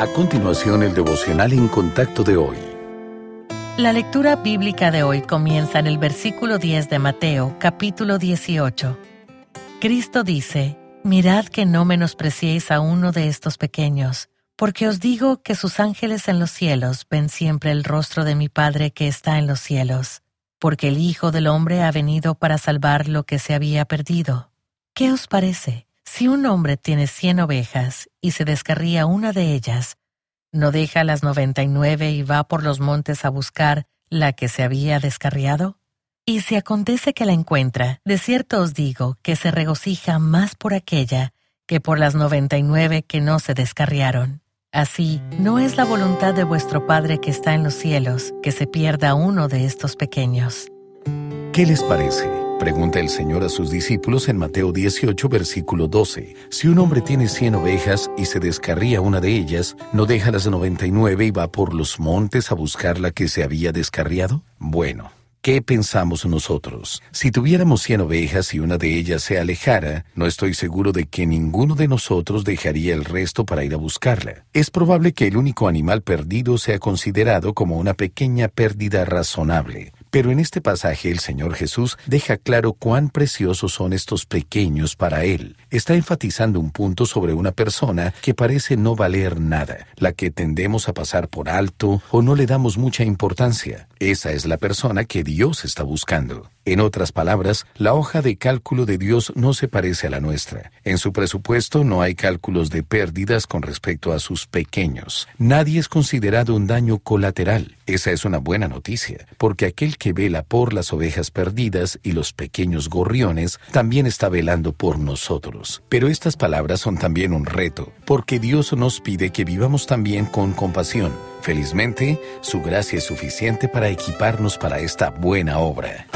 A continuación, el devocional en contacto de hoy. La lectura bíblica de hoy comienza en el versículo 10 de Mateo, capítulo 18. Cristo dice, Mirad que no menospreciéis a uno de estos pequeños, porque os digo que sus ángeles en los cielos ven siempre el rostro de mi Padre que está en los cielos, porque el Hijo del Hombre ha venido para salvar lo que se había perdido. ¿Qué os parece? Si un hombre tiene cien ovejas y se descarría una de ellas, ¿no deja las noventa y nueve y va por los montes a buscar la que se había descarriado? Y si acontece que la encuentra, de cierto os digo que se regocija más por aquella que por las noventa y nueve que no se descarriaron. Así, no es la voluntad de vuestro Padre que está en los cielos que se pierda uno de estos pequeños. ¿Qué les parece? Pregunta el Señor a sus discípulos en Mateo 18, versículo 12. Si un hombre tiene cien ovejas y se descarría una de ellas, ¿no deja las noventa y nueve y va por los montes a buscar la que se había descarriado? Bueno, ¿Qué pensamos nosotros? Si tuviéramos cien ovejas y una de ellas se alejara, no estoy seguro de que ninguno de nosotros dejaría el resto para ir a buscarla. Es probable que el único animal perdido sea considerado como una pequeña pérdida razonable. Pero en este pasaje el Señor Jesús deja claro cuán preciosos son estos pequeños para Él. Está enfatizando un punto sobre una persona que parece no valer nada, la que tendemos a pasar por alto o no le damos mucha importancia. Esa es la persona que Dios está buscando. En otras palabras, la hoja de cálculo de Dios no se parece a la nuestra. En su presupuesto no hay cálculos de pérdidas con respecto a sus pequeños. Nadie es considerado un daño colateral. Esa es una buena noticia, porque aquel que vela por las ovejas perdidas y los pequeños gorriones también está velando por nosotros. Pero estas palabras son también un reto, porque Dios nos pide que vivamos también con compasión. Felizmente, su gracia es suficiente para equiparnos para esta buena obra.